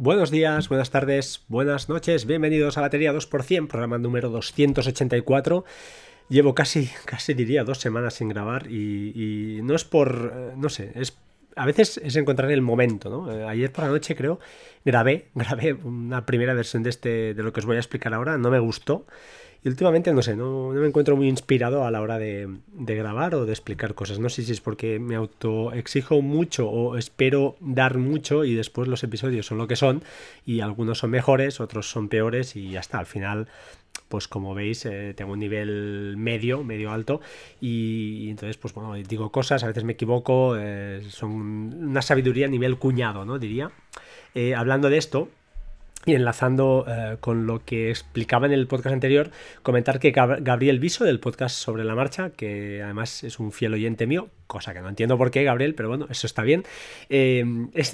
Buenos días, buenas tardes, buenas noches, bienvenidos a Batería 2%, programa número 284. Llevo casi, casi diría dos semanas sin grabar y, no es por, eh, no sé, es a veces es encontrar el momento, ¿no? Eh, ayer por la noche creo grabé, grabé una primera versión de este de lo que os voy a explicar ahora, no me gustó y últimamente, no sé, no, me encuentro muy inspirado a la hora de, grabar o de explicar cosas. No sé si es porque me autoexijo mucho o espero dar mucho y después los episodios son lo que son y algunos son mejores, otros son peores y ya está. Al final, pues como veis, eh, tengo un nivel medio, medio alto y, entonces, pues bueno, digo cosas, a veces me equivoco, eh, son una sabiduría a nivel cuñado, ¿no? Diría. Eh, hablando de esto, y enlazando eh, con lo que explicaba en el podcast anterior, comentar que Gabriel Viso del podcast sobre la marcha, que además es un fiel oyente mío, cosa que no entiendo por qué, Gabriel, pero bueno, eso está bien, eh,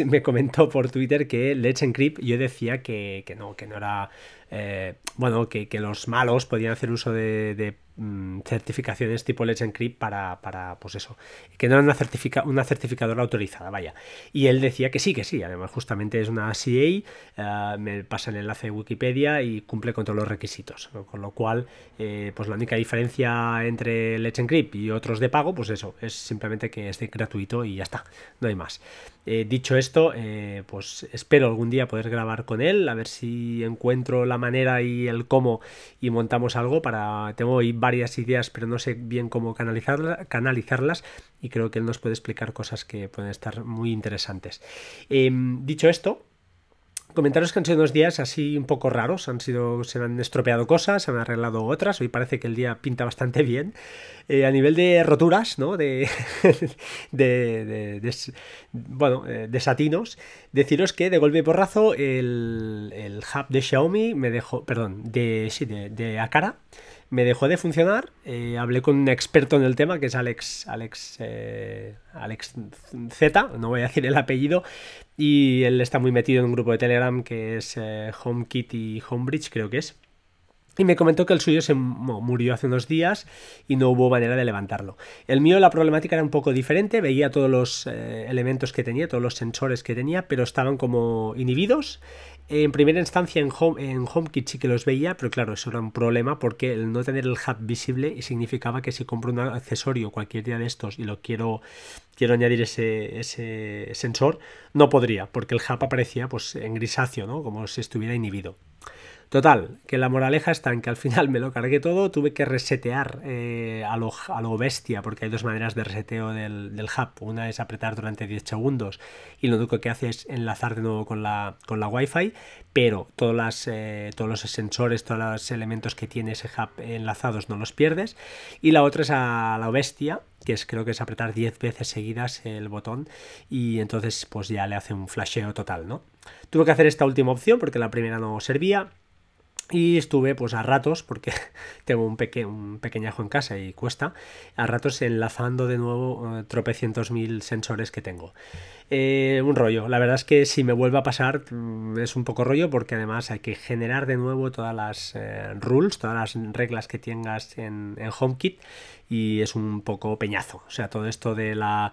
me comentó por Twitter que Let's Encrypt yo decía que, no, que no era, eh, bueno, que, los malos podían hacer uso de Mm, certificaciones tipo Let's Encrypt para, para, pues eso, que no era una, certifica, una certificadora autorizada, vaya. Y él decía que sí, que sí, además justamente es una CA, eh, me pasa el enlace de Wikipedia y cumple con todos los requisitos, con lo cual, eh, pues la única diferencia entre Let's Encrypt y otros de pago, pues eso, es simplemente que es gratuito y ya está, no hay más. Eh, dicho esto, pues espero algún día poder grabar con él, a ver si encuentro la manera y el cómo y montamos algo para, tengo varias ideas, pero no sé bien cómo canalizarlas y creo que él nos puede explicar cosas que pueden estar muy interesantes. Em, dicho esto, Comentaros que han sido unos días así un poco raros, han sido, se han estropeado cosas, se han arreglado otras, hoy parece que el día pinta bastante bien. Eh, a nivel de roturas, ¿no? De, de, bueno, eh, desatinos, deciros que de golpe y porrazo el, el hub de Xiaomi me dejó, perdón, de, sí, de, de Akara, me dejó de funcionar. Eh, hablé con un experto en el tema, que es Alex, Alex, eh, Alex Z, no voy a decir el apellido, y él está muy metido en un grupo de Telegram que es eh, HomeKit y HomeBridge, creo que es. Y me comentó que el suyo se murió hace unos días y no hubo manera de levantarlo. El mío la problemática era un poco diferente, veía todos los elementos que tenía, todos los sensores que tenía, pero estaban como inhibidos en primera instancia en, Home, HomeKit sí que los veía, pero claro, eso era un problema porque el no tener el hub visible significaba que si compro un accesorio cualquier día de estos y lo quiero, quiero añadir ese, ese sensor, no podría, porque el hub aparecía pues en grisáceo, ¿no? como si estuviera inhibido. Total, que la moraleja está en que al final me lo cargué todo, tuve que resetear eh, a, lo, a, lo, bestia, porque hay dos maneras de reseteo del, del, hub. Una es apretar durante 10 segundos y lo único que hace es enlazar de nuevo con la, con la Wi-Fi, pero todas las, eh, todos los sensores, todos los elementos que tiene ese hub enlazados no los pierdes. Y la otra es a la bestia, que es creo que es apretar 10 veces seguidas el botón y entonces pues ya le hace un flasheo total, ¿no? Tuve que hacer esta última opción porque la primera no servía y estuve pues a ratos, porque tengo un, un pequeñajo en casa y cuesta, a ratos enlazando de nuevo eh, tropecientos mil sensores que tengo. Eh, un rollo, la verdad es que si me vuelve a pasar mm, es un poco rollo porque además hay que generar de nuevo todas las eh, rules, todas las reglas que tengas en, en HomeKit y es un poco peñazo. O sea, todo esto de la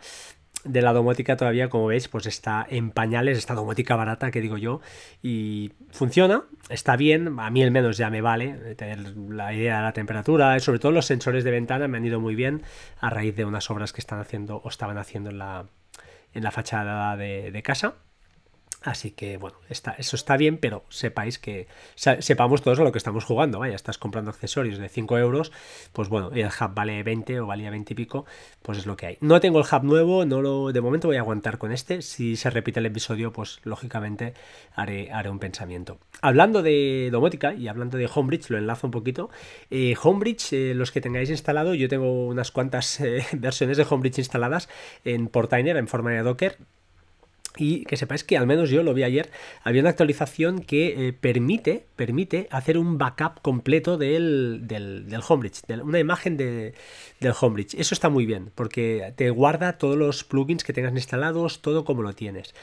de la domótica todavía, como veis, pues está en pañales, esta domótica barata que digo yo, y funciona, está bien, a mí al menos ya me vale tener la idea de la temperatura, sobre todo los sensores de ventana me han ido muy bien a raíz de unas obras que están haciendo o estaban haciendo en la, en la fachada de, de casa. Así que bueno, está, eso está bien, pero sepáis que sepamos todos a lo que estamos jugando. Vaya, estás comprando accesorios de 5 euros, pues bueno, el hub vale 20 o valía 20 y pico, pues es lo que hay. No tengo el hub nuevo, no lo, de momento voy a aguantar con este. Si se repite el episodio, pues lógicamente haré, haré un pensamiento. Hablando de domótica y hablando de Homebridge, lo enlazo un poquito. Eh, Homebridge, eh, los que tengáis instalado, yo tengo unas cuantas eh, versiones de Homebridge instaladas en Portainer en forma de Docker y que sepáis que al menos yo lo vi ayer, había una actualización que eh, permite, permite hacer un backup completo del, del, del Homebridge, una imagen de, del Homebridge. Eso está muy bien, porque te guarda todos los plugins que tengas instalados, todo como lo tienes.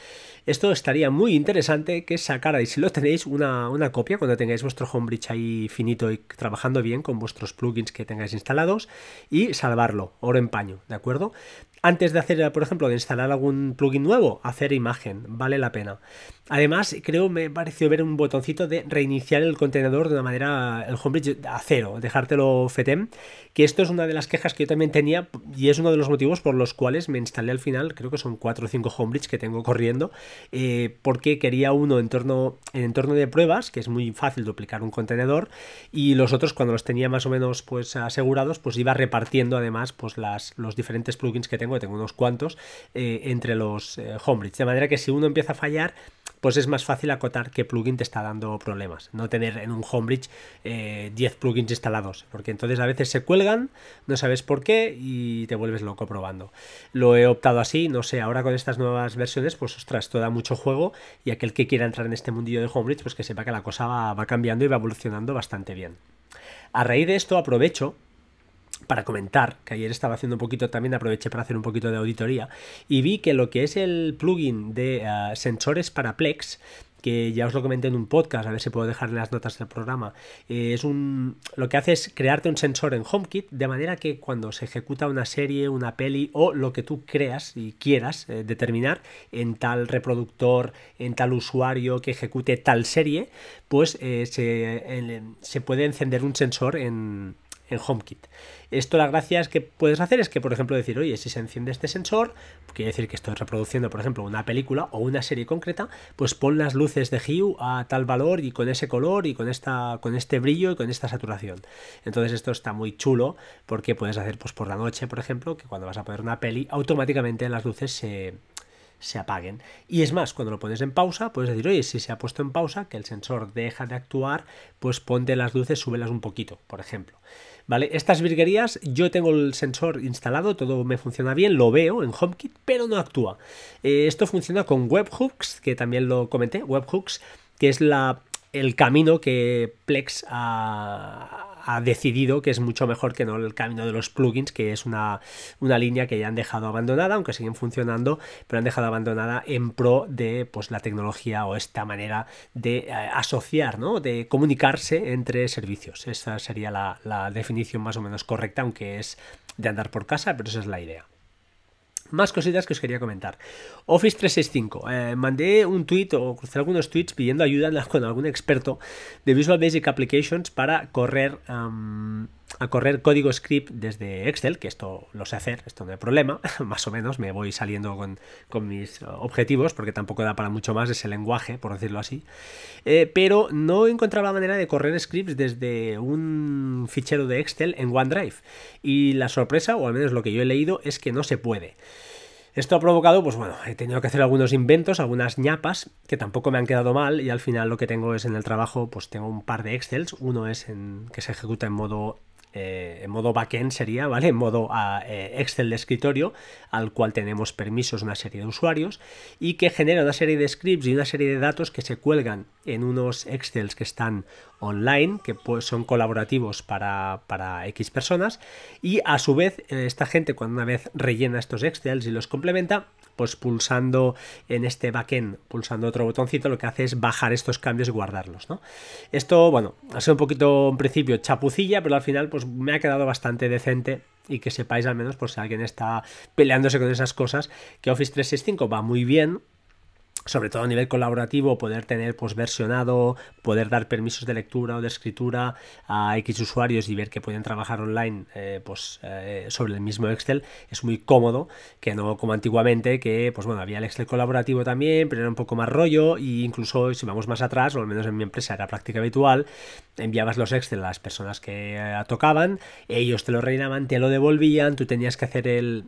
Esto estaría muy interesante que sacarais, si lo tenéis, una, una copia cuando tengáis vuestro Homebridge ahí finito y trabajando bien con vuestros plugins que tengáis instalados y salvarlo, oro en paño, ¿de acuerdo? Antes de hacer, por ejemplo, de instalar algún plugin nuevo, hacer imagen, vale la pena. Además, creo me pareció ver un botoncito de reiniciar el contenedor de una manera, el homebridge a cero, dejártelo FETEM, que esto es una de las quejas que yo también tenía y es uno de los motivos por los cuales me instalé al final, creo que son 4 o 5 homebridge que tengo corriendo, eh, porque quería uno en torno, en entorno de pruebas, que es muy fácil duplicar un contenedor, y los otros cuando los tenía más o menos pues asegurados, pues iba repartiendo además pues las, los diferentes plugins que tengo, que tengo unos cuantos, eh, entre los eh, homebridge, de manera que si uno empieza a fallar, pues es más fácil acotar qué plugin te está dando problemas. No tener en un homebridge 10 eh, plugins instalados, porque entonces a veces se cuelgan, no sabes por qué y te vuelves loco probando. Lo he optado así, no sé, ahora con estas nuevas versiones, pues ostras, esto da mucho juego y aquel que quiera entrar en este mundillo de homebridge, pues que sepa que la cosa va cambiando y va evolucionando bastante bien. A raíz de esto aprovecho para comentar, que ayer estaba haciendo un poquito, también aproveché para hacer un poquito de auditoría, y vi que lo que es el plugin de uh, sensores para Plex, que ya os lo comenté en un podcast, a ver si puedo dejar las notas del programa, eh, es un lo que hace es crearte un sensor en HomeKit de manera que cuando se ejecuta una serie, una peli o lo que tú creas y quieras eh, determinar en tal reproductor, en tal usuario que ejecute tal serie, pues eh, se, se puede encender un sensor en, en HomeKit. Esto la gracia es que puedes hacer es que, por ejemplo, decir, oye, si se enciende este sensor, quiere decir que estoy reproduciendo, por ejemplo, una película o una serie concreta, pues pon las luces de Hue a tal valor y con ese color y con esta con este brillo y con esta saturación. Entonces esto está muy chulo porque puedes hacer pues por la noche, por ejemplo, que cuando vas a poner una peli, automáticamente las luces se se apaguen. Y es más, cuando lo pones en pausa, puedes decir, oye, si se ha puesto en pausa, que el sensor deja de actuar, pues ponte las luces, súbelas un poquito, por ejemplo. ¿Vale? Estas virguerías, yo tengo el sensor instalado, todo me funciona bien, lo veo en HomeKit, pero no actúa. Eh, esto funciona con webhooks, que también lo comenté, webhooks, que es la, el camino que Plex ha, ha decidido que es mucho mejor que no el camino de los plugins, que es una, una línea que ya han dejado abandonada, aunque siguen funcionando, pero han dejado abandonada en pro de pues, la tecnología o esta manera de eh, asociar, ¿no? de comunicarse entre servicios. Esa sería la, la definición más o menos correcta, aunque es de andar por casa, pero esa es la idea. Más cositas que os quería comentar. Office 365. Eh, mandé un tweet o crucé algunos tweets pidiendo ayuda con algún experto de Visual Basic Applications para correr a correr código script desde Excel, que esto lo sé hacer, esto no hay problema, más o menos me voy saliendo con, mis objetivos, porque tampoco da para mucho más ese lenguaje, por decirlo así, eh, pero no encontraba manera de correr scripts desde un fichero de Excel en OneDrive, y la sorpresa, o al menos lo que yo he leído, es que no se puede. Esto ha provocado, pues bueno, he tenido que hacer algunos inventos, algunas ñapas, que tampoco me han quedado mal, y al final lo que tengo es en el trabajo, pues tengo un par de Excels, uno es en que se ejecuta en modo eh, en modo backend sería, ¿vale? En modo ah, eh, Excel de escritorio, al cual tenemos permisos una serie de usuarios y que genera una serie de scripts y una serie de datos que se cuelgan en unos Excels que están online, que pues, son colaborativos para, para X personas y a su vez eh, esta gente cuando una vez rellena estos Excels y los complementa, pues pulsando en este backend, pulsando otro botoncito, lo que hace es bajar estos cambios y guardarlos, ¿no? Esto, bueno, ha sido un poquito en principio chapucilla, pero al final pues me ha quedado bastante decente y que sepáis al menos por si alguien está peleándose con esas cosas, que Office 365 va muy bien, sobre todo a nivel colaborativo, poder tener pues versionado, poder dar permisos de lectura o de escritura a X usuarios y ver que pueden trabajar online eh, pues, eh, sobre el mismo Excel es muy cómodo, que no como antiguamente, que pues bueno, había el Excel colaborativo también, pero era un poco más rollo e incluso si vamos más atrás, o al menos en mi empresa era práctica habitual, enviabas los Excel a las personas que eh, tocaban, ellos te lo rellenaban, te lo devolvían, tú tenías que hacer el,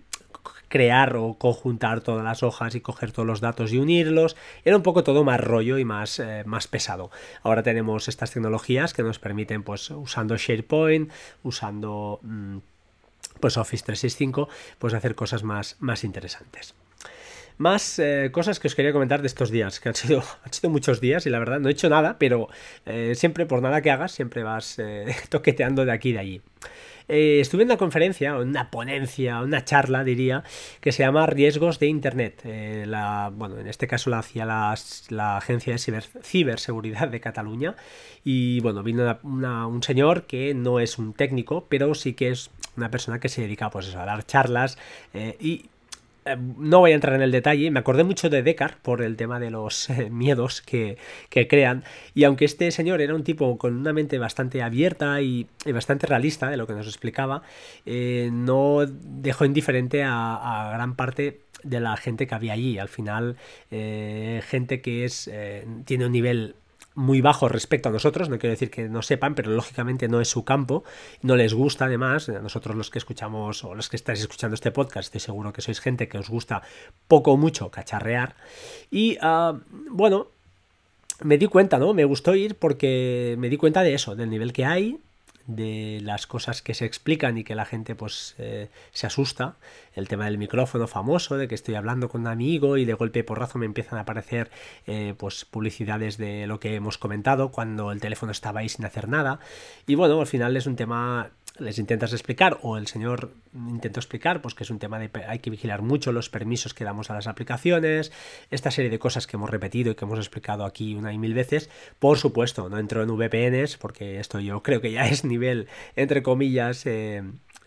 crear o conjuntar todas las hojas y coger todos los datos y unirlos. Era un poco todo más rollo y más, eh, más pesado. Ahora tenemos estas tecnologías que nos permiten, pues usando SharePoint, usando mm, pues Office 365, pues hacer cosas más, más interesantes. Más eh, cosas que os quería comentar de estos días, que han sido, han sido muchos días y la verdad no he hecho nada, pero eh, siempre por nada que hagas, siempre vas toqueteando de aquí y de allí. Eh, estuve en una conferencia, una ponencia, una charla, diría, que se llama Riesgos de Internet. Eh, bueno, en este caso la hacía la, Agencia de Ciberseguridad de Cataluña. Y bueno, vino un señor que no es un técnico, pero sí que es una persona que se dedica pues, a dar charlas eh, y no voy a entrar en el detalle, me acordé mucho de Descartes por el tema de los eh, miedos que, crean, y aunque este señor era un tipo con una mente bastante abierta y, bastante realista de lo que nos explicaba, eh, no dejó indiferente a, gran parte de la gente que había allí. Al final, gente que es tiene un nivel muy bajo respecto a nosotros, no quiero decir que no sepan, pero lógicamente no es su campo, no les gusta además, a nosotros los que escuchamos o los que estáis escuchando este podcast, estoy seguro que sois gente que os gusta poco o mucho cacharrear y ah, bueno, me di cuenta, ¿no? Me gustó ir porque me di cuenta de eso, del nivel que hay, de las cosas que se explican y que la gente pues eh, se asusta. El tema del micrófono famoso, de que estoy hablando con un amigo y de golpe porrazo me empiezan a aparecer eh, pues publicidades de lo que hemos comentado cuando el teléfono estaba ahí sin hacer nada. Y bueno, al final es un tema les intentas explicar o el señor intentó explicar pues que es un tema de hay que vigilar mucho los permisos que damos a las aplicaciones esta serie de cosas que hemos repetido y que hemos explicado aquí una y mil veces. Por supuesto no entro en VPNs porque esto yo creo que ya es nivel entre comillas eh,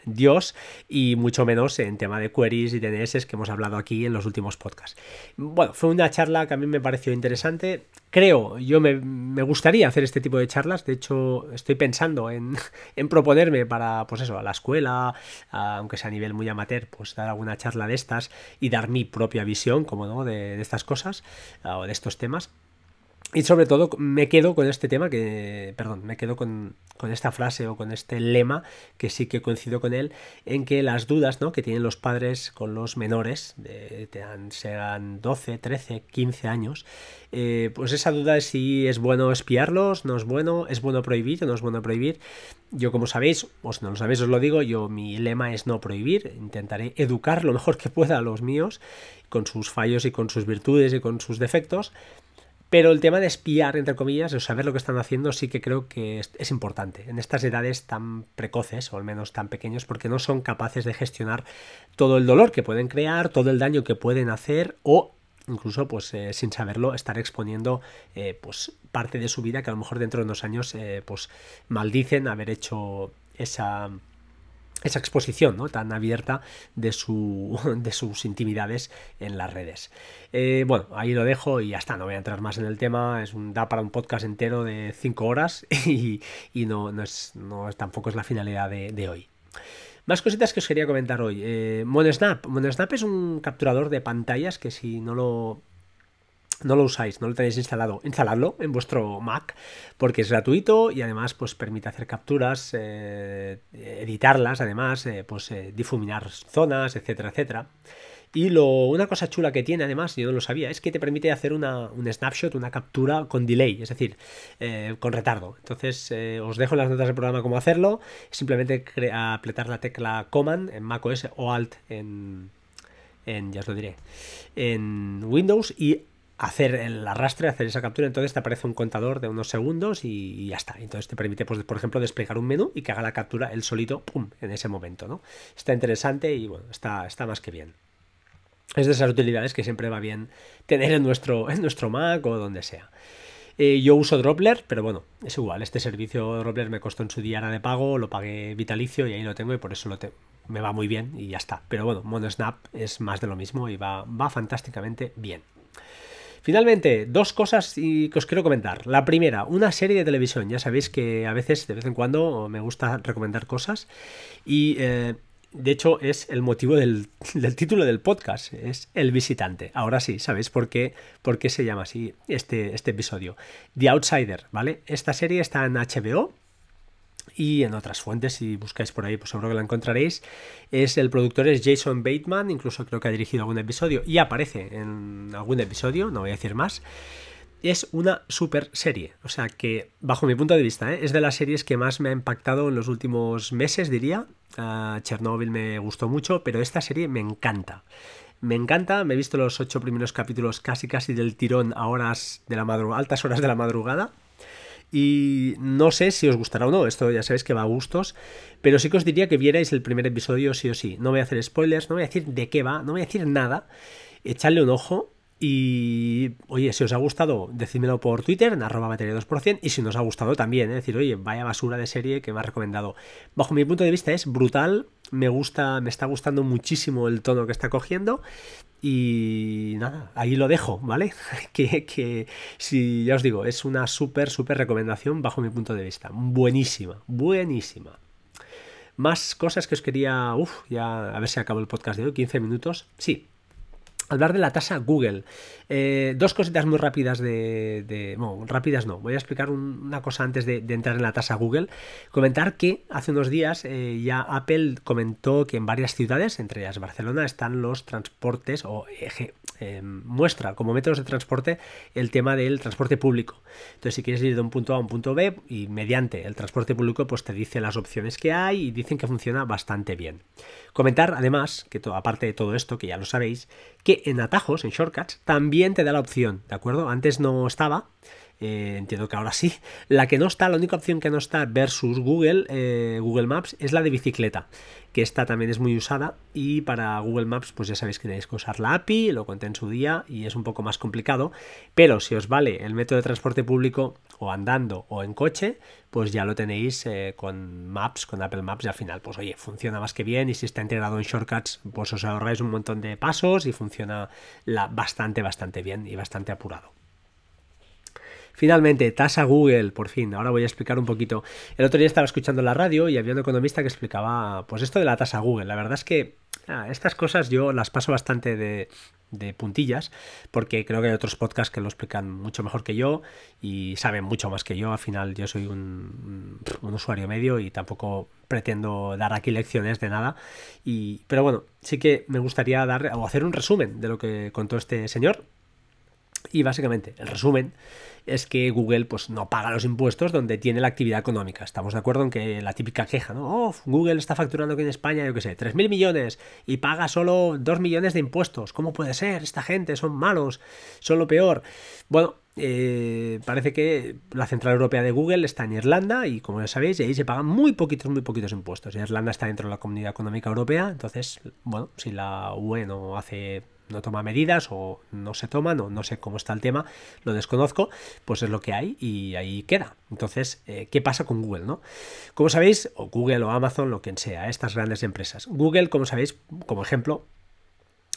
Dios y mucho menos en tema de queries y DNS que hemos hablado aquí en los últimos podcasts. Bueno, fue una charla que a mí me pareció interesante. Creo, yo me, gustaría hacer este tipo de charlas. De hecho, estoy pensando en, proponerme para, pues eso, a la escuela, aunque sea a nivel muy amateur, pues dar alguna charla de estas y dar mi propia visión, como no, de, de estas cosas o de estos temas. Y sobre todo me quedo con este tema que, perdón, me quedo con, esta frase o con este lema que sí que coincido con él, en que las dudas ¿no? que tienen los padres con los menores, de, sean 12, 13, 15 años, eh, pues esa duda es si es bueno espiarlos, no es bueno, es bueno prohibir o no es bueno prohibir. Yo como sabéis, o si no lo sabéis os lo digo, yo mi lema es no prohibir, intentaré educar lo mejor que pueda a los míos, con sus fallos y con sus virtudes y con sus defectos, pero el tema de espiar, entre comillas, o saber lo que están haciendo, sí que creo que es, importante. En estas edades tan precoces, o al menos tan pequeños, porque no son capaces de gestionar todo el dolor que pueden crear, todo el daño que pueden hacer, o incluso, pues, eh, sin saberlo, estar exponiendo, eh, pues, parte de su vida que a lo mejor dentro de unos años, eh, pues, maldicen haber hecho esa esa exposición ¿no? tan abierta de, su, de sus intimidades en las redes. Eh, bueno, ahí lo dejo y ya está, no voy a entrar más en el tema, es un, da para un podcast entero de 5 horas y, no, no, es, no tampoco es la finalidad de, hoy. Más cositas que os quería comentar hoy. Eh, MonoSnap. MonoSnap es un capturador de pantallas que si no lo no lo usáis, no lo tenéis instalado, instaladlo en vuestro Mac porque es gratuito y además pues permite hacer capturas, eh, editarlas, además, eh, pues eh, difuminar zonas, etcétera, etcétera. Y lo, una cosa chula que tiene, además, yo no lo sabía, es que te permite hacer una, un snapshot, una captura con delay, es decir, con retardo. Entonces, os dejo en las notas del programa cómo hacerlo. Simplemente apretar la tecla Command en macOS o Alt en, en, ya os lo diré, en Windows y hacer el arrastre, hacer esa captura, entonces te aparece un contador de unos segundos y, ya está. Entonces te permite, pues, por ejemplo, desplegar un menú y que haga la captura el solito, ¡pum!, en ese momento, ¿no? Está interesante y bueno, está, está más que bien. Es de esas utilidades que siempre va bien tener en nuestro, en nuestro Mac o donde sea. Eh, yo uso Dropler, pero bueno, es igual. Este servicio Dropler me costó en su día de pago, lo pagué vitalicio y ahí lo tengo y por eso lo me va muy bien y ya está. Pero bueno, MonoSnap es más de lo mismo y va, va fantásticamente bien. Finalmente, dos cosas que os quiero comentar. La primera, una serie de televisión. Ya sabéis que a veces, de vez en cuando, me gusta recomendar cosas. Y eh, de hecho, es el motivo del, título del podcast. Es El visitante. Ahora sí, ¿sabéis por qué, por qué se llama así este, este episodio? The Outsider, ¿vale? Esta serie está en HBO y en otras fuentes, si buscáis por ahí, pues seguro que la encontraréis. Es el productor es Jason Bateman, incluso creo que ha dirigido algún episodio y aparece en algún episodio, no voy a decir más. Es una super serie, o sea que, bajo mi punto de vista, ¿eh? es de las series que más me ha impactado en los últimos meses, diría. Uh, Chernobyl me gustó mucho, pero esta serie me encanta. Me encanta, me he visto los ocho primeros capítulos casi casi del tirón a horas de la altas horas de la madrugada y no sé si os gustará o no, esto ya sabéis que va a gustos, pero sí que os diría que vierais el primer episodio sí o sí. No voy a hacer spoilers, no voy a decir de qué va, no voy a decir nada. Echadle un ojo Y oye, si os ha gustado, decídmelo por Twitter, en arroba batería 2%, y si no os ha gustado también, ¿eh? decir, oye, vaya basura de serie que me ha recomendado. Bajo mi punto de vista es brutal, me gusta, me está gustando muchísimo el tono que está cogiendo. Y nada, ahí lo dejo, ¿vale? que, que si ya os digo, es una súper, súper recomendación bajo mi punto de vista. Buenísima, buenísima. Más cosas que os quería. Uf, ya a ver si acabo el podcast de hoy, 15 minutos. Sí, hablar de la tasa Google. Eh, dos cositas muy rápidas de, Bueno, rápidas no. Voy a explicar una cosa antes de, entrar en la tasa Google. Comentar que hace unos días eh, ya Apple comentó que en varias ciudades, entre ellas Barcelona, están los transportes o eh, muestra como métodos de transporte el tema del transporte público. Entonces, si quieres ir de un punto A a un punto B y mediante el transporte público, pues te dice las opciones que hay y dicen que funciona bastante bien. Comentar además, que aparte de todo esto, que ya lo sabéis, que en atajos, en shortcuts, también te da la opción, ¿de acuerdo? Antes no estaba, eh, entiendo que ahora sí. La que no está, la única opción que no está versus Google, eh, Google Maps, es la de bicicleta, que esta también es muy usada y para Google Maps pues ya sabéis que tenéis que usar la API, lo conté en su día y es un poco más complicado, pero si os vale el método de transporte público o andando o en coche, pues ya lo tenéis eh, con Maps, con Apple Maps y al final pues oye, funciona más que bien y si está integrado en shortcuts pues os ahorráis un montón de pasos y funciona bastante, bastante bien y bastante apurado. Finalmente, tasa Google, por fin, ahora voy a explicar un poquito. El otro día estaba escuchando la radio y había un economista que explicaba, pues esto de la tasa Google. La verdad es que ah, estas cosas yo las paso bastante de, puntillas, porque creo que hay otros podcasts que lo explican mucho mejor que yo y saben mucho más que yo. Al final yo soy un, usuario medio y tampoco pretendo dar aquí lecciones de nada. Y, pero bueno, sí que me gustaría dar o hacer un resumen de lo que contó este señor. Y básicamente, el resumen es que Google pues, no paga los impuestos donde tiene la actividad económica. Estamos de acuerdo en que la típica queja, ¿no? Google está facturando aquí en España, yo qué sé, 3.000 millones y paga solo 2 millones de impuestos. ¿Cómo puede ser? Esta gente son malos, son lo peor. Bueno, eh, parece que la central europea de Google está en Irlanda y como ya sabéis, ahí se pagan muy poquitos, muy poquitos impuestos. Irlanda está dentro de la Comunidad Económica Europea, entonces, bueno, si la UE no hace no toma medidas o no se toman o no sé cómo está el tema, lo desconozco, pues es lo que hay y ahí queda. Entonces, eh, ¿qué pasa con Google? ¿no? Como sabéis, o Google o Amazon, lo que sea, estas grandes empresas. Google, como sabéis, como ejemplo,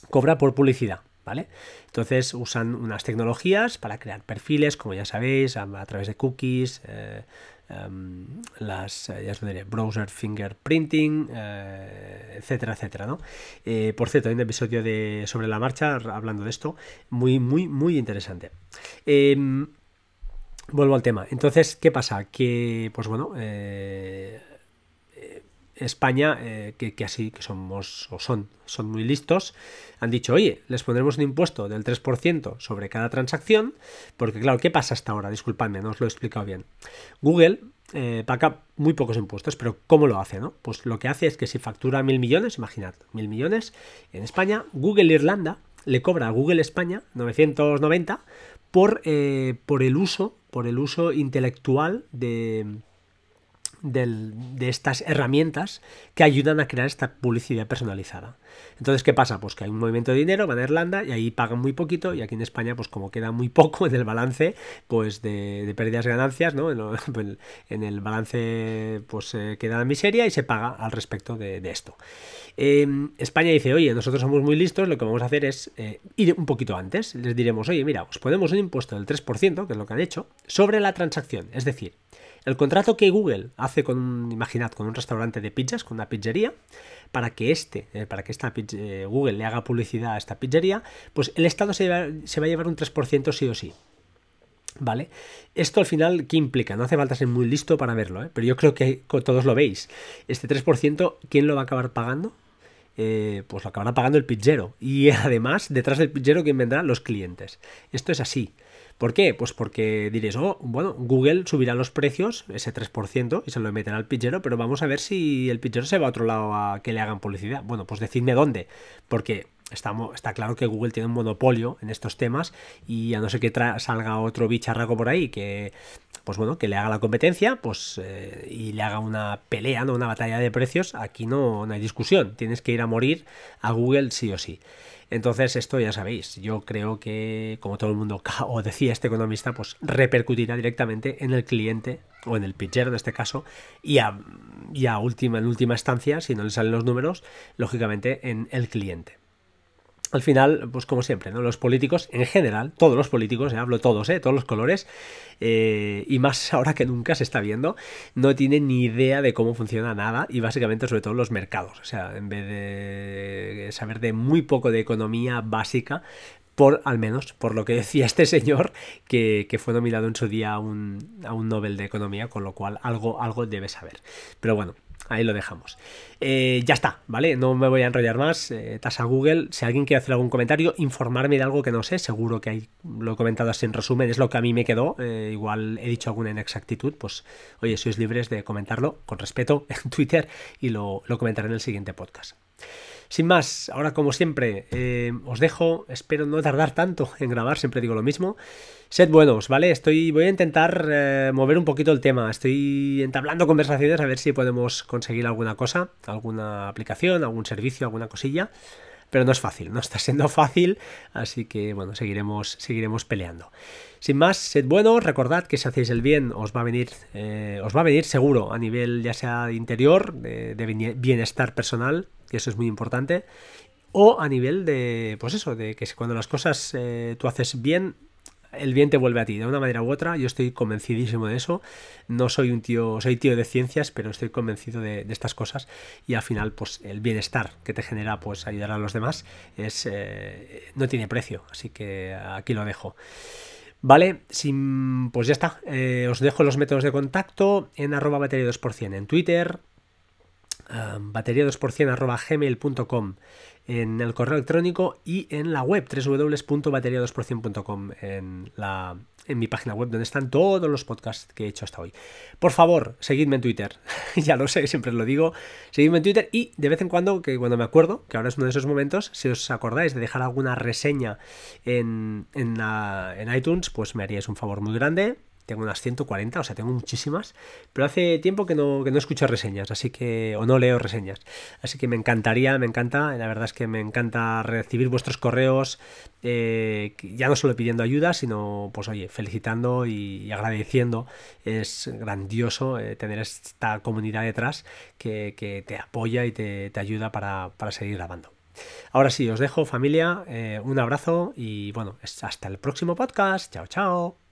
cobra por publicidad. ¿Vale? Entonces usan unas tecnologías para crear perfiles, como ya sabéis, a, través de cookies, eh, Em, las eh, ya os diré, browser fingerprinting, eh, etcétera, etcétera, ¿no? Eh, por cierto, hay un episodio de sobre la marcha hablando de esto, muy, muy, muy interesante. Em, vuelvo al tema. Entonces, ¿qué pasa? Que, pues bueno, España, eh, que, así que somos o son, son muy listos, han dicho, oye, les pondremos un impuesto del 3% sobre cada transacción, porque claro, ¿qué pasa hasta ahora? Disculpadme, no os lo he explicado bien. Google eh, paga muy pocos impuestos, pero ¿cómo lo hace? No? Pues lo que hace es que si factura mil millones, imaginad, mil millones en España, Google Irlanda le cobra a Google España 990 por, eh, por el uso, por el uso intelectual de de estas herramientas que ayudan a crear esta publicidad personalizada. Entonces, ¿qué pasa? Pues que hay un movimiento de dinero, van a Irlanda y ahí pagan muy poquito y aquí en España, pues como queda muy poco en el balance, pues de, pérdidas y ganancias, ¿no? En, el balance pues queda la miseria y se paga al respecto de, esto. Em, España dice, oye, nosotros somos muy listos, lo que vamos a hacer es eh, ir un poquito antes. Les diremos, oye, mira, os ponemos un impuesto del 3%, que es lo que han hecho, sobre la transacción. Es decir, el contrato que Google hace con un, imaginad, con un restaurante de pizzas, con una pizzería, para que este, eh, para que esta eh, Google le haga publicidad a esta pizzería, pues el Estado se, va a llevar un 3% sí o sí. ¿Vale? Esto al final, ¿qué implica? No hace falta ser muy listo para verlo, ¿eh? pero yo creo que todos lo veis. Este 3%, ¿quién lo va a acabar pagando? pues lo acabará pagando el pizzero. Y además, detrás del pizzero, ¿quién vendrá? Los clientes. Esto es así. ¿Por qué? Pues porque diréis, oh, bueno, Google subirá los precios, ese 3%, y se lo meterá al pizzero, pero vamos a ver si el pizzero se va a otro lado a que le hagan publicidad. Bueno, pues decidme dónde, porque Está, está, claro que Google tiene un monopolio en estos temas y a no ser que salga otro bicharraco por ahí que pues bueno, que le haga la competencia pues, eh, y le haga una pelea, ¿no? una batalla de precios, aquí no, no hay discusión, tienes que ir a morir a Google sí o sí. Entonces, esto ya sabéis, yo creo que, como todo el mundo, o decía este economista, pues repercutirá directamente en el cliente, o en el pitcher en este caso, y a, última, en última instancia, si no le salen los números, lógicamente en el cliente al final, pues como siempre, ¿no? Los políticos, en general, todos los políticos, eh, hablo todos, ¿eh? todos los colores, eh, y más ahora que nunca se está viendo, no tienen ni idea de cómo funciona nada, y básicamente sobre todo los mercados. O sea, en vez de saber de muy poco de economía básica, por al menos por lo que decía este señor que, que fue nominado en su día a un, a un Nobel de Economía, con lo cual algo, algo debe saber. Pero bueno, ahí lo dejamos. Eh, ya está, ¿vale? No me voy a enrollar más. Eh, tasa Google. Si alguien quiere hacer algún comentario, informarme de algo que no sé, seguro que hay, lo he comentado así en resumen, es lo que a mí me quedó. Eh, igual he dicho alguna inexactitud, pues oye, sois libres de comentarlo con respeto en Twitter y lo, lo comentaré en el siguiente podcast. Sin más, ahora como siempre, eh, os dejo, espero no tardar tanto en grabar, siempre digo lo mismo. Sed buenos, ¿vale? Estoy, voy a intentar eh, mover un poquito el tema, estoy entablando conversaciones a ver si podemos conseguir alguna cosa, alguna aplicación, algún servicio, alguna cosilla. Pero no es fácil, no está siendo fácil, así que bueno, seguiremos, seguiremos peleando. Sin más, sed buenos, recordad que si hacéis el bien os va a venir, eh, os va a venir seguro a nivel ya sea interior, de, bienestar personal, que eso es muy importante, o a nivel de, pues eso, de que cuando las cosas eh, tú haces bien, el bien te vuelve a ti, de una manera u otra. Yo estoy convencidísimo de eso. No soy un tío, soy tío de ciencias, pero estoy convencido de, estas cosas. Y al final, pues el bienestar que te genera, pues ayudar a los demás, es eh, no tiene precio. Así que aquí lo dejo. Vale, sin, pues ya está. Eh, os dejo los métodos de contacto en arroba batería 2% en Twitter, batería 2% arroba gmail.com en el correo electrónico y en la web www.bateria2%.com en la en mi página web donde están todos los podcasts que he hecho hasta hoy. Por favor, seguidme en Twitter. ya lo sé, siempre lo digo. Seguidme en Twitter y de vez en cuando, que cuando me acuerdo, que ahora es uno de esos momentos, si os acordáis de dejar alguna reseña en, en, en iTunes, pues me haríais un favor muy grande tengo unas 140, o sea, tengo muchísimas, pero hace tiempo que no, que no escucho reseñas, así que, o no leo reseñas, así que me encantaría, me encanta, la verdad es que me encanta recibir vuestros correos, eh, ya no solo pidiendo ayuda, sino, pues oye, felicitando y, agradeciendo, es grandioso eh, tener esta comunidad detrás que, te apoya y te, ayuda para, seguir grabando. Ahora sí, os dejo familia, eh, un abrazo y bueno, hasta el próximo podcast. Chao, chao.